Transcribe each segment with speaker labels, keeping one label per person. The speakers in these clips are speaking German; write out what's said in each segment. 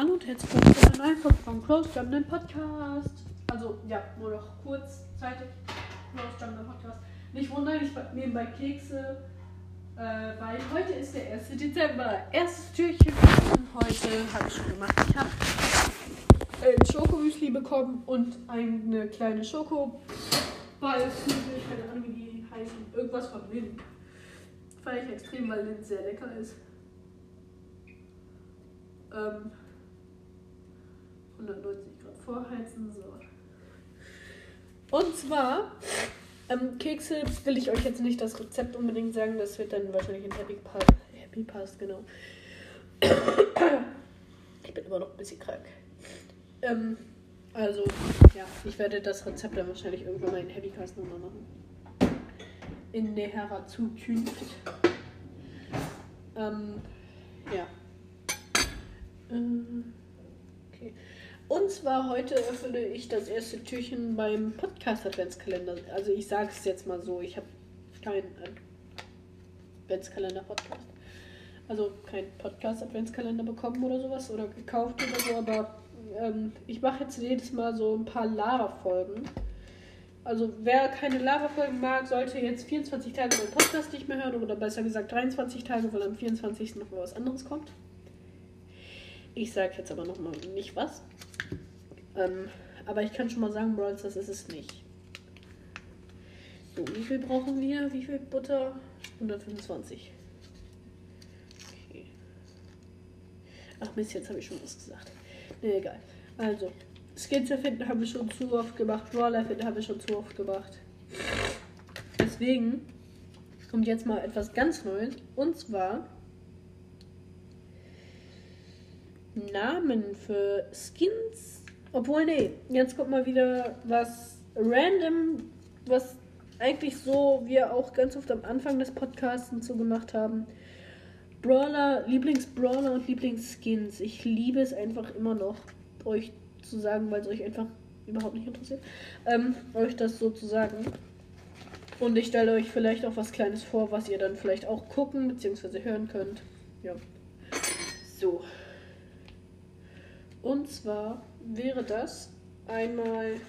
Speaker 1: Hallo und herzlich willkommen zu einer neuen Folge vom Close Jump Podcast. Also, ja, nur noch kurzzeitig Close Jump Podcast. Nicht wundern, ich nebenbei Kekse, äh, weil heute ist der 1. Dezember. Erstes Türchen heute habe ich schon gemacht. Ich habe ein Schokomüsli bekommen und eine kleine Schokoball. Ich keine Ahnung, wie die heißen. Irgendwas von Lind. Fand ich extrem, weil Lind sehr lecker ist. Ähm, 190 Grad vorheizen. So. Und zwar, ähm, Kekse will ich euch jetzt nicht das Rezept unbedingt sagen, das wird dann wahrscheinlich in Happy Pass, Happy Pass genau. Ich bin immer noch ein bisschen krank. Ähm, also, ja, ich werde das Rezept dann wahrscheinlich irgendwann mal in Happy Cast nochmal machen. In näherer Zukunft. Ähm, ja. Ähm, okay. Und zwar heute öffne ich das erste Türchen beim Podcast Adventskalender. Also ich sage es jetzt mal so, ich habe keinen Adventskalender Podcast. Also kein Podcast Adventskalender bekommen oder sowas oder gekauft oder so, aber ähm, ich mache jetzt jedes Mal so ein paar Lava-Folgen. Also wer keine Lava-Folgen mag, sollte jetzt 24 Tage meinen Podcast nicht mehr hören oder besser gesagt 23 Tage, weil am 24. noch mal was anderes kommt. Ich sage jetzt aber noch mal nicht was. Ähm, aber ich kann schon mal sagen, Brawls, das ist es nicht. So, wie viel brauchen wir? Wie viel Butter? 125. Okay. Ach Mist, jetzt habe ich schon was gesagt. Ne, egal. Also, Skins erfinden haben wir schon zu oft gemacht. Brawler erfinden haben wir schon zu oft gemacht. Deswegen kommt jetzt mal etwas ganz Neues. Und zwar Namen für Skins. Obwohl, nee, jetzt kommt mal wieder was random, was eigentlich so wir auch ganz oft am Anfang des Podcasts so gemacht haben. Brawler, Lieblingsbrawler und Lieblingsskins. Ich liebe es einfach immer noch, euch zu sagen, weil es euch einfach überhaupt nicht interessiert, ähm, euch das so zu sagen. Und ich stelle euch vielleicht auch was Kleines vor, was ihr dann vielleicht auch gucken bzw. hören könnt. Ja. So. Und zwar wäre das einmal,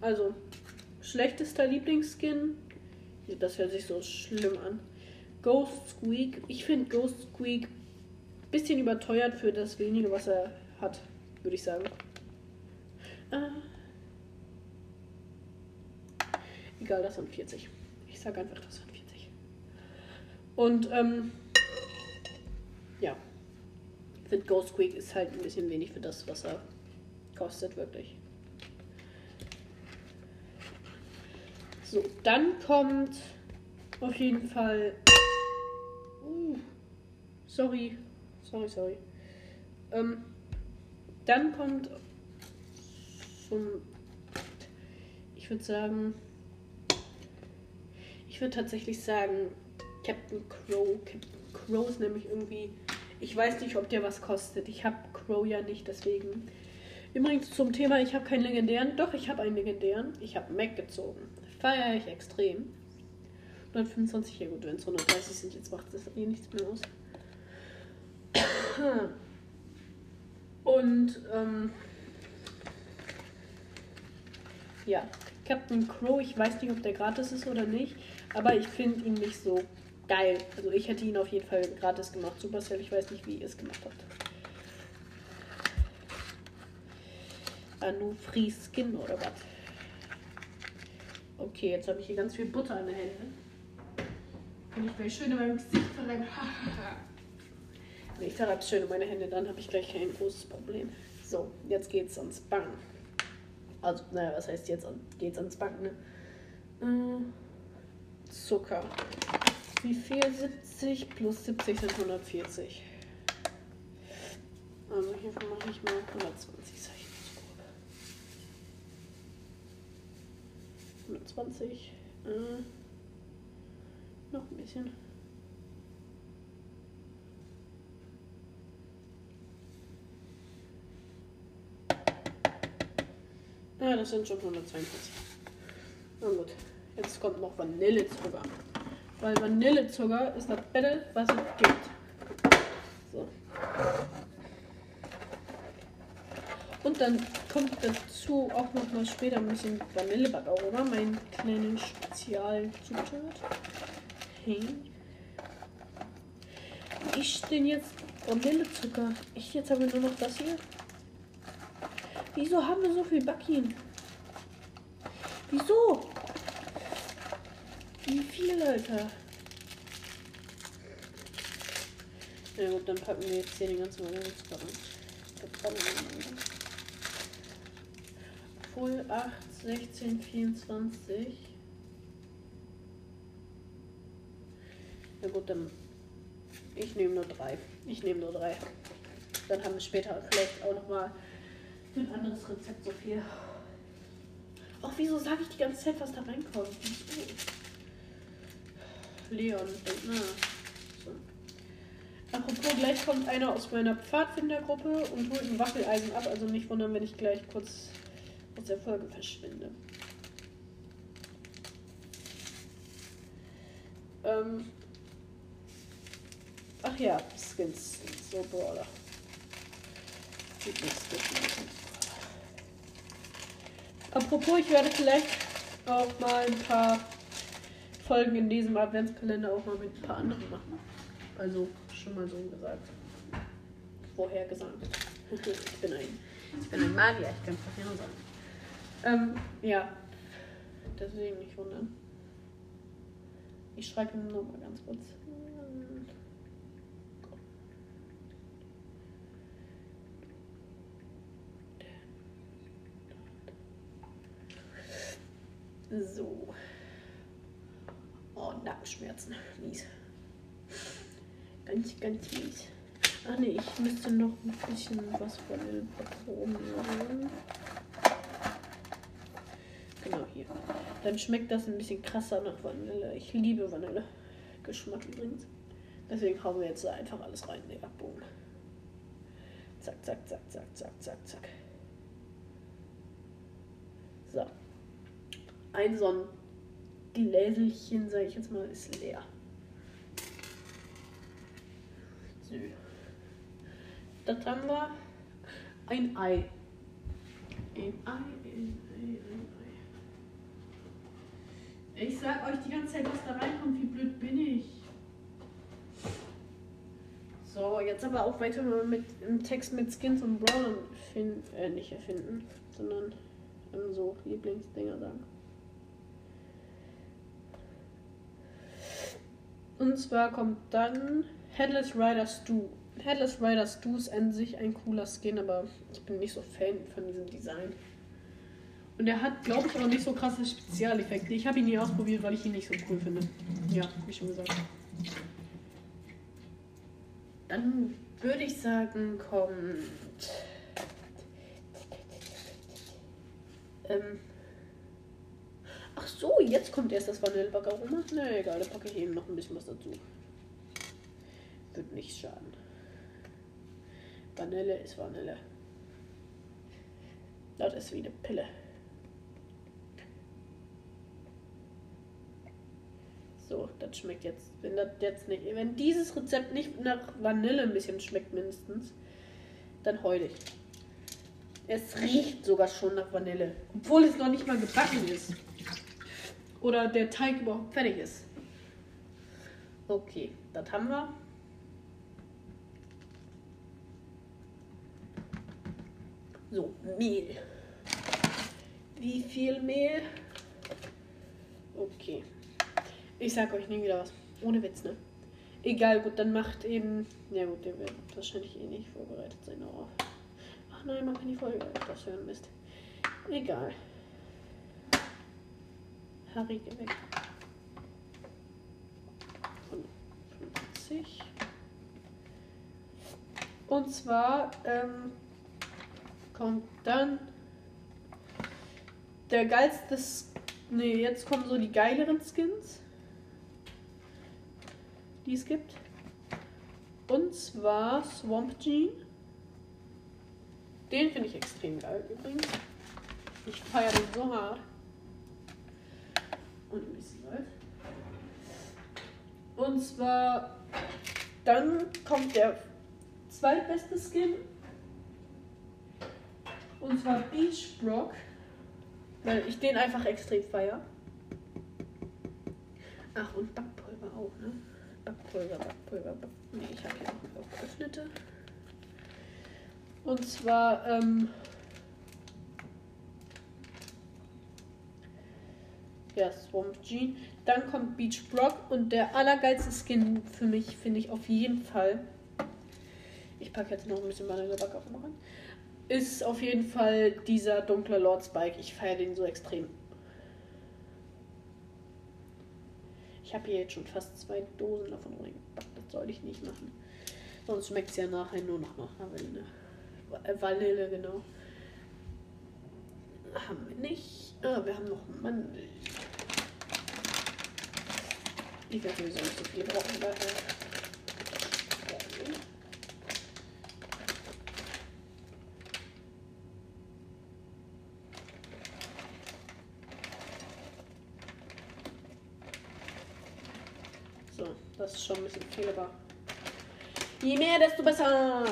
Speaker 1: also schlechtester Lieblingsskin. Das hört sich so schlimm an. Ghost Squeak. Ich finde Ghost Squeak ein bisschen überteuert für das wenige, was er hat, würde ich sagen. Ah. Egal, das sind 40. Ich sage einfach, das sind 40. Und, ähm, ja. Finde Ghost Squeak ist halt ein bisschen wenig für das, was er kostet, wirklich. So, dann kommt auf jeden Fall. Uh, sorry. Sorry, sorry. Ähm, dann kommt zum. Ich würde sagen. Ich würde tatsächlich sagen, Captain Crow. Captain Crow ist nämlich irgendwie. Ich weiß nicht, ob der was kostet. Ich habe Crow ja nicht, deswegen. Übrigens zum Thema, ich habe keinen legendären. Doch, ich habe einen legendären. Ich habe Mac gezogen. Feiere ich extrem. 125, ja gut, wenn es 130 sind, jetzt macht das eh nichts mehr aus. Und, ähm, ja, Captain Crow, ich weiß nicht, ob der gratis ist oder nicht, aber ich finde ihn nicht so geil. Also ich hätte ihn auf jeden Fall gratis gemacht. Supercell, ich weiß nicht, wie ihr es gemacht habt. Anu Free Skin oder was? Okay, jetzt habe ich hier ganz viel Butter in den Händen. Wenn ich mir schön in meinem Gesicht verreibe. Wenn ich verreibe schön in meine Hände, dann habe ich gleich kein großes Problem. So, jetzt geht's ans Backen. Also, naja, was heißt jetzt geht's ans Backen, ne? Äh, Zucker. Wie viel? 70 plus 70 sind 140. Also hiervon mache ich mal 120, sag ich mal so grob. 120. Äh, noch ein bisschen. Ja, das sind schon 142. Na gut, jetzt kommt noch Vanillezucker. Weil Vanillezucker ist das Beste, was es gibt. So. Und dann kommt dazu auch noch mal später ein bisschen Vanillebackaroma, mein kleines Spezialzutat. Hey. Ich denn jetzt Vanillezucker. Ich jetzt habe nur noch das hier. Wieso haben wir so viel Backen? Wieso? Wie viel, Alter? Ja gut, dann packen wir jetzt hier den ganzen rein. Full 8, 16, 24. Ja gut, dann ich nehme nur drei. Ich nehme nur drei. Dann haben wir später vielleicht auch noch mal für ein anderes Rezept so viel. Ach, wieso sage ich die ganze Zeit, was da reinkommt? Leon, denk na. So. Apropos, gleich kommt einer aus meiner Pfadfindergruppe und holt ein Waffeleisen ab. Also nicht wundern, wenn ich gleich kurz aus der Folge verschwinde. Ähm, Ach ja, Skins. So Brawler. Apropos, ich werde vielleicht auch mal ein paar Folgen in diesem Adventskalender auch mal mit ein paar anderen machen. Also schon mal so gesagt. Vorher gesagt. ich bin ein, ich bin ein Magier, ich kann vorher sagen. Ähm, ja. Deswegen nicht wundern. Ich schreibe ihm nur mal ganz kurz. So. Oh, Nackenschmerzen. Mies. Ganz, ganz mies. Ach nee, ich müsste noch ein bisschen was von den probieren. Genau hier. Dann schmeckt das ein bisschen krasser nach Vanille. Ich liebe Vanille. Geschmack übrigens. Deswegen hauen wir jetzt einfach alles rein. in den Boom. Zack, zack, zack, zack, zack, zack, zack. So ein so ein Gläselchen, sage ich jetzt mal, ist leer. So. Das haben wir ein Ei. Ein Ei, ein Ei, ein Ei. Ich sag euch die ganze Zeit, was da reinkommt. Wie blöd bin ich? So, jetzt aber auch weiter mit im Text mit Skins und Brawlern finden, äh, nicht erfinden, sondern so Lieblingsdinger sagen. Und zwar kommt dann Headless Rider Stu. Headless Rider Stu ist an sich ein cooler Skin, aber ich bin nicht so Fan von diesem Design. Und er hat, glaube ich, auch nicht so krasse Spezialeffekte. Ich habe ihn nie ausprobiert, weil ich ihn nicht so cool finde. Ja, wie schon gesagt. Dann würde ich sagen, kommt. Ähm, so, jetzt kommt erst das Vanillebackaroma. Na egal, da packe ich eben noch ein bisschen was dazu. Wird nicht schaden. Vanille ist Vanille. Das ist wie eine Pille. So, das schmeckt jetzt. Wenn das jetzt nicht. Wenn dieses Rezept nicht nach Vanille ein bisschen schmeckt, mindestens, dann heul ich. Es riecht sogar schon nach Vanille. Obwohl es noch nicht mal gebacken ist. Oder der Teig überhaupt fertig ist. Okay, das haben wir. So, Mehl. Wie viel Mehl? Okay. Ich sag euch nie wieder was. Ohne Witz, ne? Egal, gut, dann macht eben. Ja gut, der wird wahrscheinlich eh nicht vorbereitet sein. Oh. Ach nein, man kann die Folge das hören, Mist. Egal. Harry, geh weg. 50. Und zwar ähm, kommt dann der geilste. Ne, jetzt kommen so die geileren Skins, die es gibt. Und zwar Swamp Gene. Den finde ich extrem geil übrigens. Ich feiere den so hart Und zwar, dann kommt der zweitbeste Skin. Und zwar Beach Brock. Weil ich den einfach extrem feier. Ach, und Backpulver auch, ne? Backpulver, Backpulver, Back Nee, ich habe hier auch geöffnete. Und zwar, ähm. Ja, Swamp Gene. Dann kommt Beach Brock und der allergeilste Skin für mich finde ich auf jeden Fall. Ich packe jetzt noch ein bisschen meine Backofen rein. Ist auf jeden Fall dieser dunkle Lord Spike. Ich feiere den so extrem. Ich habe hier jetzt schon fast zwei Dosen davon reingepackt. Das soll ich nicht machen. Sonst schmeckt es ja nachher nur noch nach Vanille. Vanille, genau. Haben wir nicht. Ah, wir haben noch Mandel. Ich werde sowieso nicht so viel brauchen, daher. So, das ist schon ein bisschen viel, aber je mehr, desto besser.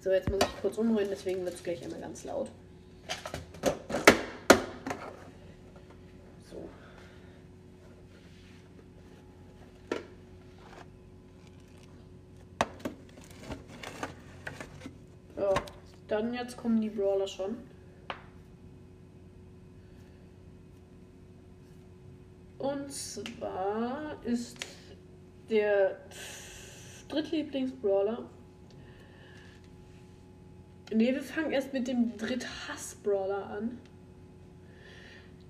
Speaker 1: So, jetzt muss ich kurz umrühren, deswegen wird es gleich immer ganz laut. So. Ja, dann jetzt kommen die Brawler schon. Und zwar ist der Drittlieblings-Brawler Ne, wir fangen erst mit dem Dritthass-Brawler an.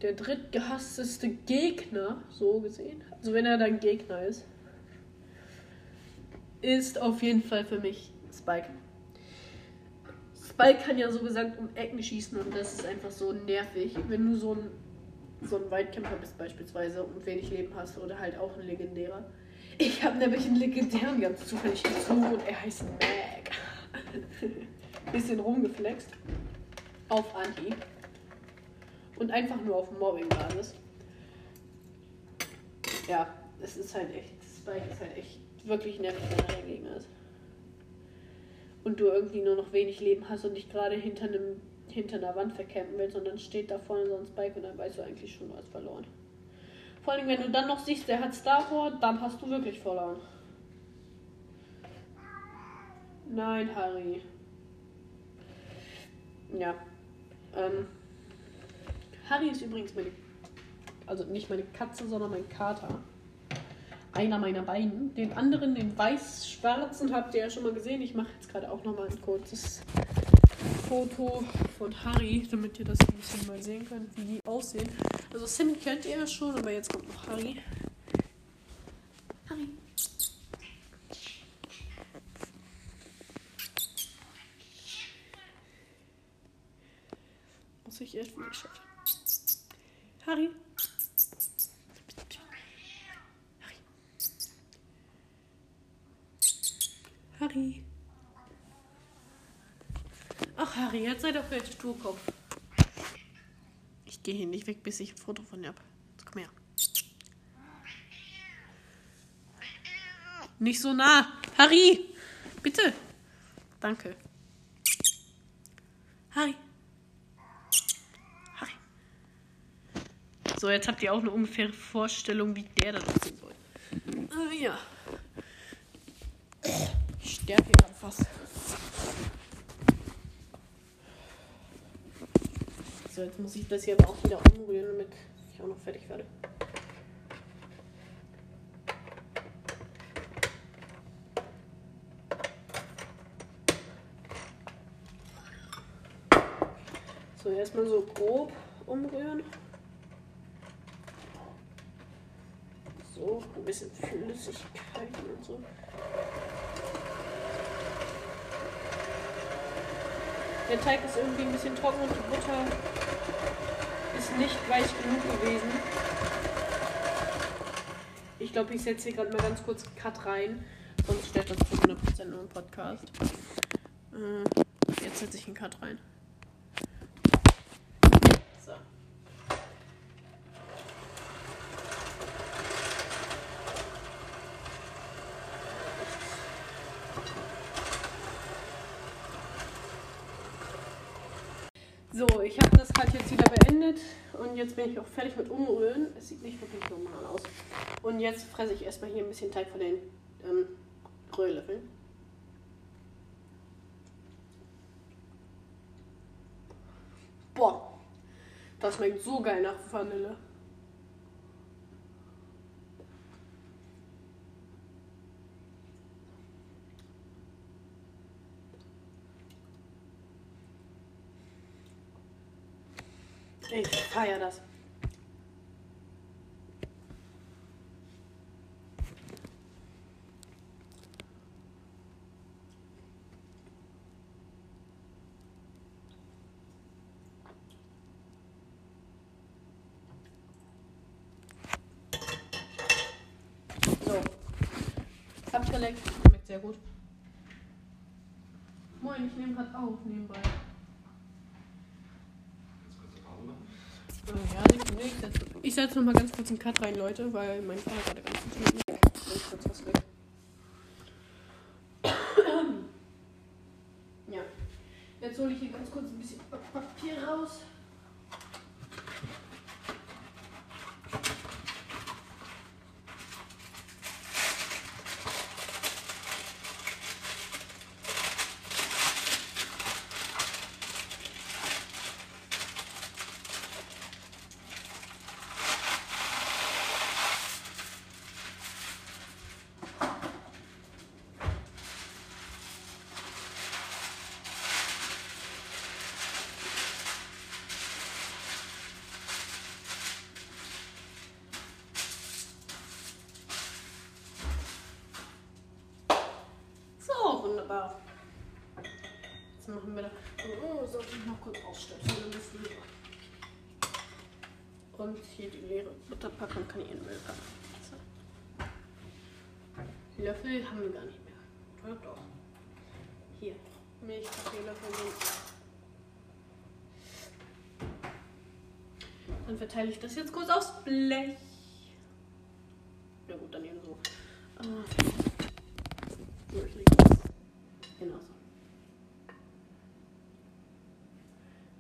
Speaker 1: Der drittgehassteste Gegner, so gesehen. Also wenn er dann Gegner ist. Ist auf jeden Fall für mich Spike. Spike kann ja so gesagt um Ecken schießen und das ist einfach so nervig. Wenn du so ein, so ein Weitkämpfer bist beispielsweise und wenig Leben hast oder halt auch ein legendärer. Ich habe nämlich einen legendären ganz zufällig gezogen und er heißt Mag. bisschen rumgeflext. Auf Anti. Und einfach nur auf Mobbing-Basis. Ja, es ist halt echt, Spike ist halt echt wirklich nervig, wenn er der Gegner ist. Und du irgendwie nur noch wenig Leben hast und dich gerade hinter einem hinter einer Wand verkämpfen willst und dann steht da vorne so ein Spike und dann weißt du eigentlich schon, du hast verloren. Vor allem, wenn du dann noch siehst, der hat Star Wars, dann hast du wirklich verloren. Nein, Harry. Ja. Ähm, Harry ist übrigens meine. Also nicht meine Katze, sondern mein Kater. Einer meiner beiden. Den anderen, den weiß-schwarzen, habt ihr ja schon mal gesehen. Ich mache jetzt gerade auch noch mal ein kurzes Foto von Harry, damit ihr das ein bisschen mal sehen könnt, wie die aussehen. Also Sim kennt ihr ja schon, aber jetzt kommt noch Harry. Harry. muss ich erst wieder schaffen. Harry. Harry. Ach, Harry, jetzt sei doch vielleicht Sturkopf. Ich gehe hier nicht weg, bis ich ein Foto von dir habe. Jetzt komm her. Nicht so nah. Harry! Bitte. Danke. Harry. So, jetzt habt ihr auch eine ungefähre Vorstellung, wie der da aussehen soll. Ah, ja. Sterbe hier gerade fast. So, jetzt muss ich das hier aber auch wieder umrühren, damit ich auch noch fertig werde. So, erstmal so grob umrühren. So, ein bisschen Flüssigkeit und so. Der Teig ist irgendwie ein bisschen trocken und die Butter ist nicht weich genug gewesen. Ich glaube, ich setze hier gerade mal ganz kurz Cut rein. Sonst stellt das zu 100% nur ein Podcast. Äh, jetzt setze ich einen Cut rein. So, ich habe das halt jetzt wieder beendet und jetzt bin ich auch fertig mit Umrühren. Es sieht nicht wirklich normal aus. Und jetzt fresse ich erstmal hier ein bisschen Teig von den ähm, Rührlöffeln. Boah, das schmeckt so geil nach Vanille. Ich feiere das. So. Abgeleckt. Schmeckt sehr gut. Moin, ich nehme gerade auf nebenbei. Ja, Sekunde, ich setze, noch mal ganz kurz einen Cut rein, Leute, weil mein Vater gerade ganz. Ich kurz was. Ja. Jetzt hole ich hier ganz kurz ein bisschen Papier raus. So, wunderbar. Jetzt machen wir da. Oh, sollte ich noch kurz ausstöpseln, dann bist du lieber. Und hier die leere Butterpackung kann ich in den Müll packen. So. Löffel haben wir gar nicht mehr. Doch, doch. Hier. Milchkaffeelöffel sind. Dann verteile ich das jetzt kurz aufs Blech. Ja gut, dann eben so. Ah, so, ich lege das. Genau so.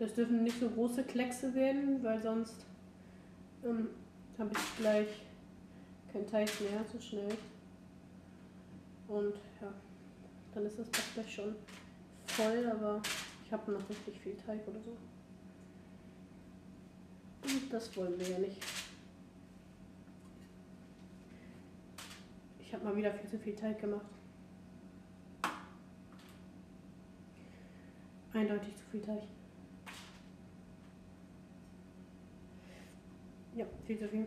Speaker 1: Das dürfen nicht so große Kleckse werden, weil sonst ähm, habe ich gleich kein Teig mehr so schnell. Und ja, dann ist das Bad gleich schon voll, aber ich habe noch richtig viel Teig oder so. Und das wollen wir ja nicht. Ich habe mal wieder viel zu viel Teig gemacht. Eindeutig zu viel Teig. Ja, viel zu viel.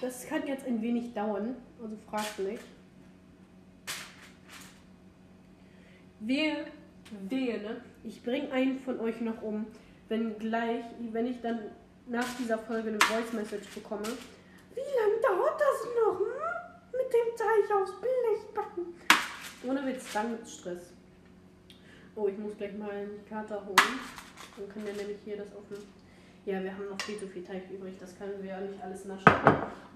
Speaker 1: Das kann jetzt ein wenig dauern, also fragt nicht. Wehe, wehe, ne? Ich bringe einen von euch noch um, wenn gleich, wenn ich dann nach dieser Folge eine Voice Message bekomme. Wie lange dauert das noch, hm? Mit dem Teig aufs Blech backen. Ohne Witz, dann gibt's Stress. Oh, ich muss gleich mal einen Kater holen. Dann können wir nämlich hier das offen. Ja, wir haben noch viel zu viel Teig übrig. Das können wir ja nicht alles naschen.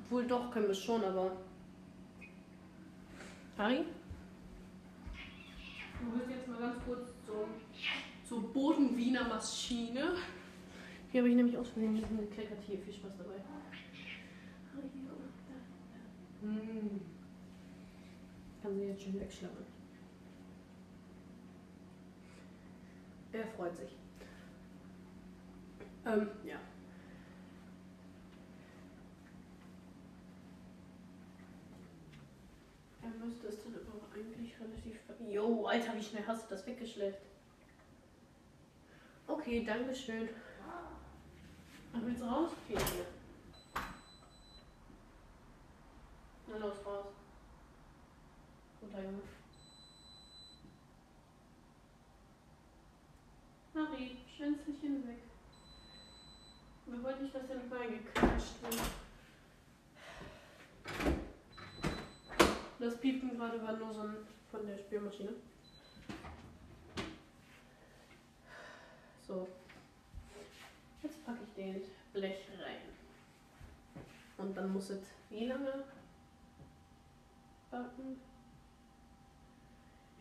Speaker 1: Obwohl doch, können wir schon, aber. Harry? Du willst jetzt mal ganz kurz zur, zur Boden-Wiener Maschine. Hier habe ich nämlich aus Versehen gekleckert. Hier, viel Spaß dabei. Hm. Kann sie jetzt schön wegschlagen. Er freut sich. Ähm, ja. Er müsste es dann relativ. Jo, Alter, wie schnell hast du das weggeschleppt? Okay, danke schön. Ach, willst du raus? Okay, hier. Na los, raus. Guter Junge. Harry, Schwänzelchen weg. Wir wollten nicht, dass er mit reingeklatscht wird. Das Piepen gerade war nur so ein von der Spülmaschine. So. Jetzt packe ich den Blech rein. Und dann muss es wie lange backen?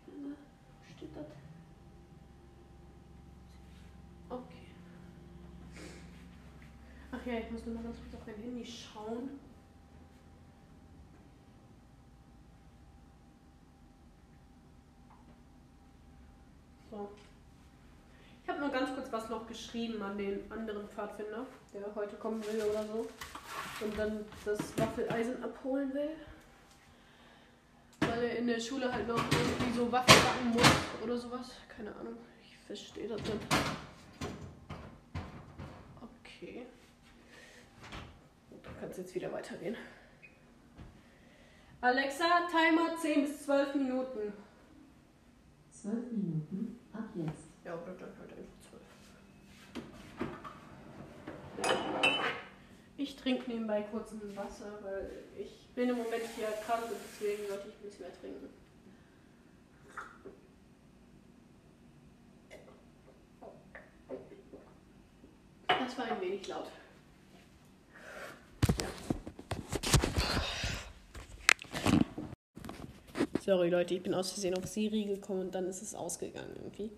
Speaker 1: Wie lange steht das? Okay. Ach ja, ich muss nur mal ganz kurz auf mein Handy schauen. So. Ich habe nur ganz kurz was noch geschrieben an den anderen Pfadfinder, der heute kommen will oder so. Und dann das Waffeleisen abholen will. Weil er in der Schule halt noch irgendwie so Waffen backen muss oder sowas. Keine Ahnung. Ich verstehe das nicht. Okay. Da kann es jetzt wieder weitergehen. Alexa, Timer 10 bis 12 Minuten.
Speaker 2: Zwölf Minuten ab jetzt.
Speaker 1: Ja, oder dann halt einfach 12. Ich trinke nebenbei kurz ein Wasser, weil ich bin im Moment hier krank und deswegen sollte ich ein bisschen mehr trinken. Das war ein wenig laut. Sorry Leute, ich bin aus Versehen auf Siri gekommen und dann ist es ausgegangen irgendwie.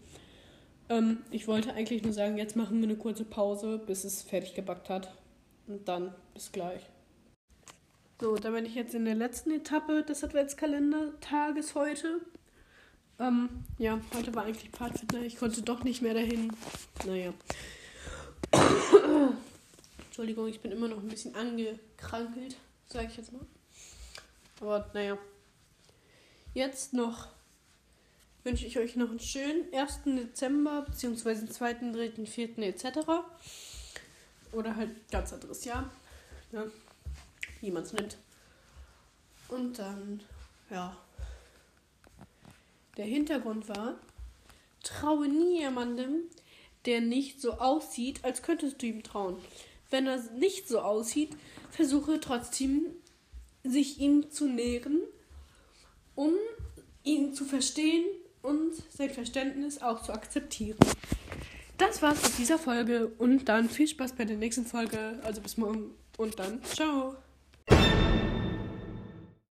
Speaker 1: Ähm, ich wollte eigentlich nur sagen, jetzt machen wir eine kurze Pause, bis es fertig gebackt hat. Und dann bis gleich. So, da bin ich jetzt in der letzten Etappe des Adventskalender-Tages heute. Ähm, ja, heute war eigentlich Pfadfinder. Ich konnte doch nicht mehr dahin. Naja. Entschuldigung, ich bin immer noch ein bisschen angekrankelt, sage ich jetzt mal. Aber naja. Jetzt noch wünsche ich euch noch einen schönen 1. Dezember, beziehungsweise 2., 3., 4. etc. Oder halt ganz anderes Jahr. Ne? Wie man es nimmt. Und dann, ja. Der Hintergrund war, traue nie jemandem, der nicht so aussieht, als könntest du ihm trauen. Wenn er nicht so aussieht, versuche trotzdem, sich ihm zu nähren, um ihn zu verstehen und sein Verständnis auch zu akzeptieren. Das war's mit dieser Folge und dann viel Spaß bei der nächsten Folge. Also bis morgen und dann ciao.